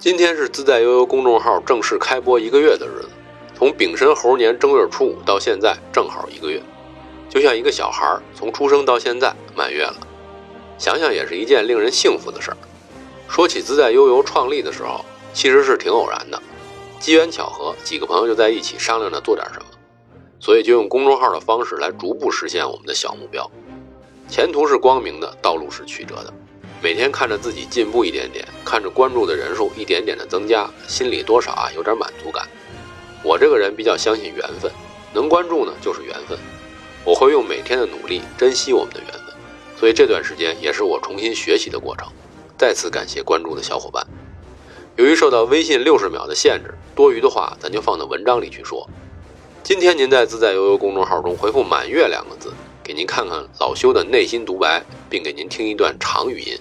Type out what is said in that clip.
今天是自在悠悠公众号正式开播一个月的日子，从丙申猴年正月初五到现在，正好一个月，就像一个小孩从出生到现在满月了。想想也是一件令人幸福的事儿。说起自在悠悠创立的时候，其实是挺偶然的，机缘巧合，几个朋友就在一起商量着做点什么，所以就用公众号的方式来逐步实现我们的小目标。前途是光明的，道路是曲折的。每天看着自己进步一点点，看着关注的人数一点点的增加，心里多少啊有点满足感。我这个人比较相信缘分，能关注呢就是缘分。我会用每天的努力珍惜我们的缘分，所以这段时间也是我重新学习的过程。再次感谢关注的小伙伴。由于受到微信六十秒的限制，多余的话咱就放到文章里去说。今天您在自在悠悠公众号中回复“满月”两个字，给您看看老修的内心独白，并给您听一段长语音。